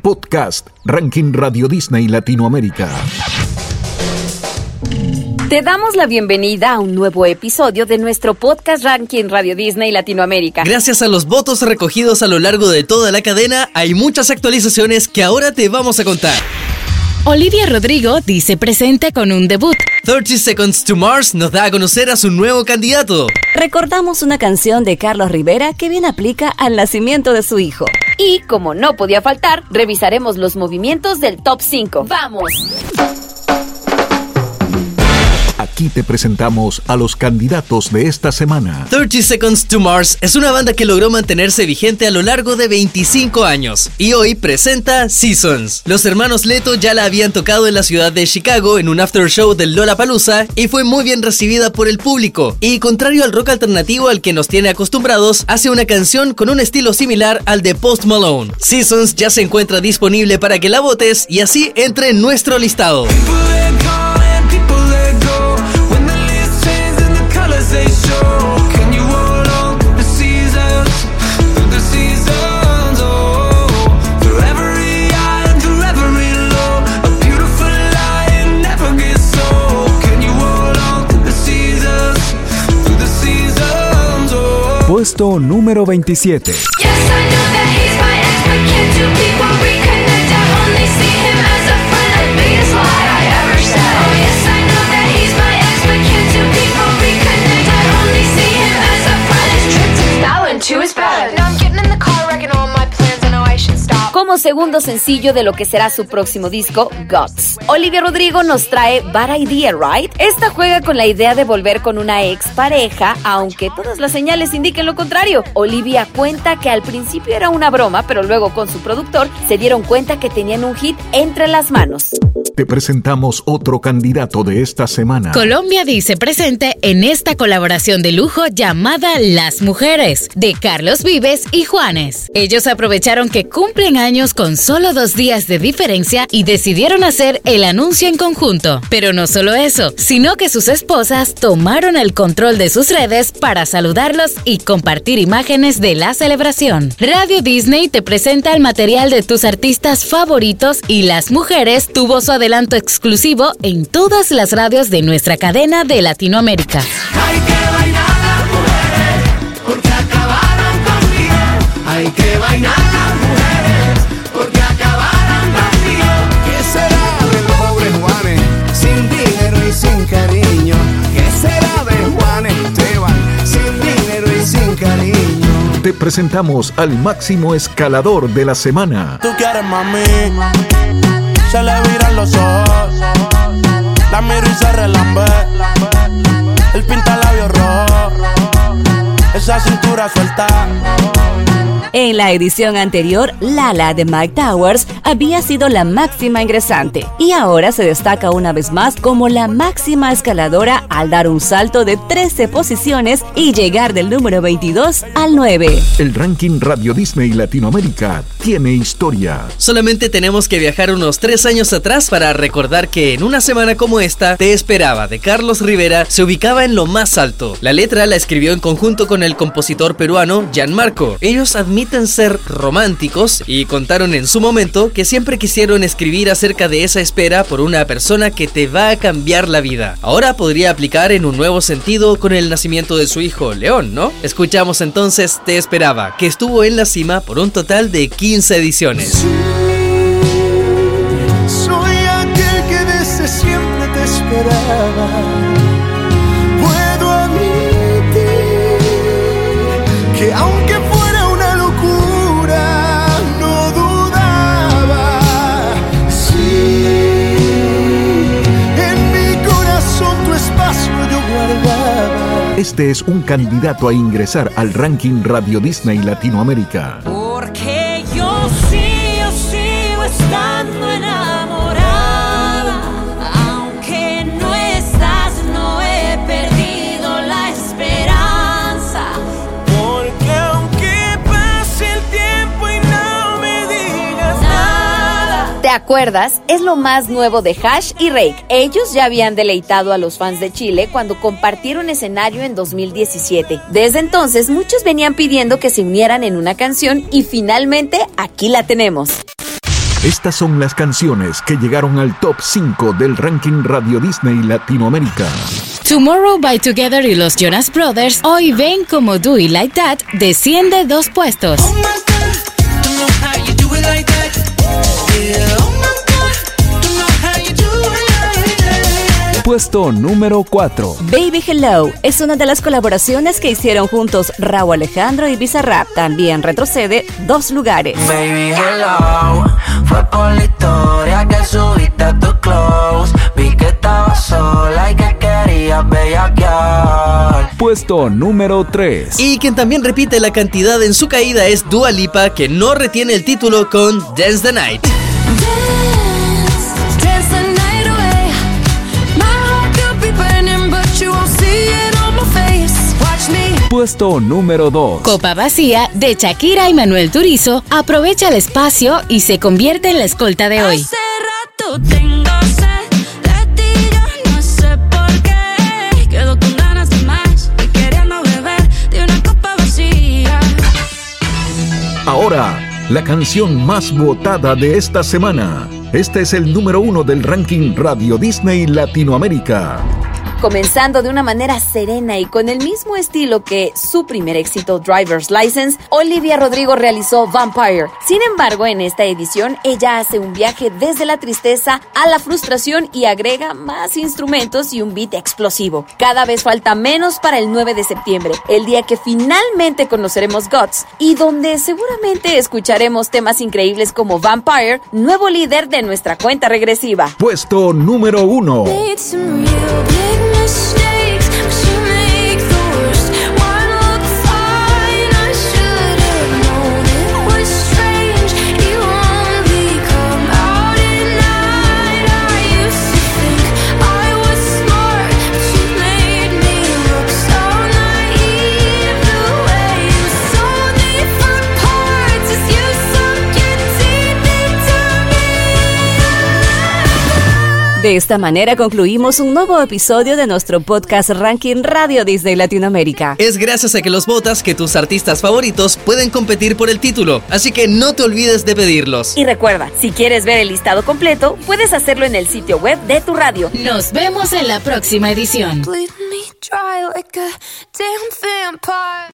Podcast Ranking Radio Disney Latinoamérica. Te damos la bienvenida a un nuevo episodio de nuestro podcast Ranking Radio Disney Latinoamérica. Gracias a los votos recogidos a lo largo de toda la cadena, hay muchas actualizaciones que ahora te vamos a contar. Olivia Rodrigo dice presente con un debut. 30 Seconds to Mars nos da a conocer a su nuevo candidato. Recordamos una canción de Carlos Rivera que bien aplica al nacimiento de su hijo. Y como no podía faltar, revisaremos los movimientos del top 5. ¡Vamos! Aquí te presentamos a los candidatos de esta semana. 30 Seconds to Mars es una banda que logró mantenerse vigente a lo largo de 25 años y hoy presenta Seasons. Los hermanos Leto ya la habían tocado en la ciudad de Chicago en un after show del Lollapalooza y fue muy bien recibida por el público. Y contrario al rock alternativo al que nos tiene acostumbrados, hace una canción con un estilo similar al de Post Malone. Seasons ya se encuentra disponible para que la votes y así entre en nuestro listado. Puesto número 27. Como segundo sencillo de lo que será su próximo disco, Guts. Olivia Rodrigo nos trae Bad Idea, Right? Esta juega con la idea de volver con una ex pareja, aunque todas las señales indiquen lo contrario. Olivia cuenta que al principio era una broma, pero luego con su productor se dieron cuenta que tenían un hit entre las manos. Te presentamos otro candidato de esta semana. Colombia dice presente en esta colaboración de lujo llamada Las Mujeres, de Carlos Vives y Juanes. Ellos aprovecharon que cumplen años con solo dos días de diferencia y decidieron hacer el anuncio en conjunto. Pero no solo eso, sino que sus esposas tomaron el control de sus redes para saludarlos y compartir imágenes de la celebración. Radio Disney te presenta el material de tus artistas favoritos y Las Mujeres tuvo su adelanto exclusivo en todas las radios de nuestra cadena de Latinoamérica. Hay que bailar mujeres, porque acabaron conmigo. Hay que bailar te presentamos al máximo escalador de la semana. Tú quieres mami, se le viran los ojos, la miro y se relambe, el pinta labios rojo, esa cintura suelta. En la edición anterior, Lala de Mike Towers había sido la máxima ingresante y ahora se destaca una vez más como la máxima escaladora al dar un salto de 13 posiciones y llegar del número 22 al 9. El ranking Radio Disney Latinoamérica tiene historia. Solamente tenemos que viajar unos tres años atrás para recordar que en una semana como esta, Te Esperaba de Carlos Rivera se ubicaba en lo más alto. La letra la escribió en conjunto con el compositor peruano Gianmarco. Ellos admiran ser románticos y contaron en su momento que siempre quisieron escribir acerca de esa espera por una persona que te va a cambiar la vida. Ahora podría aplicar en un nuevo sentido con el nacimiento de su hijo León, ¿no? Escuchamos entonces Te esperaba, que estuvo en la cima por un total de 15 ediciones. soy aquel que desde siempre te esperaba. Puedo admitir que aunque Este es un candidato a ingresar al ranking Radio Disney Latinoamérica. Acuerdas? Es lo más nuevo de Hash y Rake. Ellos ya habían deleitado a los fans de Chile cuando compartieron escenario en 2017. Desde entonces, muchos venían pidiendo que se unieran en una canción y finalmente aquí la tenemos. Estas son las canciones que llegaron al top 5 del ranking Radio Disney Latinoamérica. Tomorrow by Together y los Jonas Brothers hoy ven como Do It Like That desciende dos puestos. Oh Puesto número 4. Baby Hello es una de las colaboraciones que hicieron juntos Raúl Alejandro y Bizarrap. También retrocede dos lugares. Baby, hello. Fue por la historia que subiste a tu close. Vi que estabas sola y que querías bellaquear. Puesto número 3. Y quien también repite la cantidad en su caída es Dua Lipa, que no retiene el título con Dance the Night. Puesto número 2. Copa vacía de Shakira y Manuel Turizo aprovecha el espacio y se convierte en la escolta de hoy. Hace rato tengo sed de ti, yo no sé por qué. Quedo con ganas de más y queriendo beber de una copa vacía. Ahora, la canción más votada de esta semana. Este es el número uno del ranking Radio Disney Latinoamérica comenzando de una manera serena y con el mismo estilo que su primer éxito Driver's License, Olivia Rodrigo realizó Vampire. Sin embargo, en esta edición ella hace un viaje desde la tristeza a la frustración y agrega más instrumentos y un beat explosivo. Cada vez falta menos para el 9 de septiembre, el día que finalmente conoceremos Guts y donde seguramente escucharemos temas increíbles como Vampire, nuevo líder de nuestra cuenta regresiva. Puesto número 1. stay De esta manera concluimos un nuevo episodio de nuestro podcast Ranking Radio Disney Latinoamérica. Es gracias a que los votas que tus artistas favoritos pueden competir por el título, así que no te olvides de pedirlos. Y recuerda, si quieres ver el listado completo, puedes hacerlo en el sitio web de tu radio. Nos vemos en la próxima edición.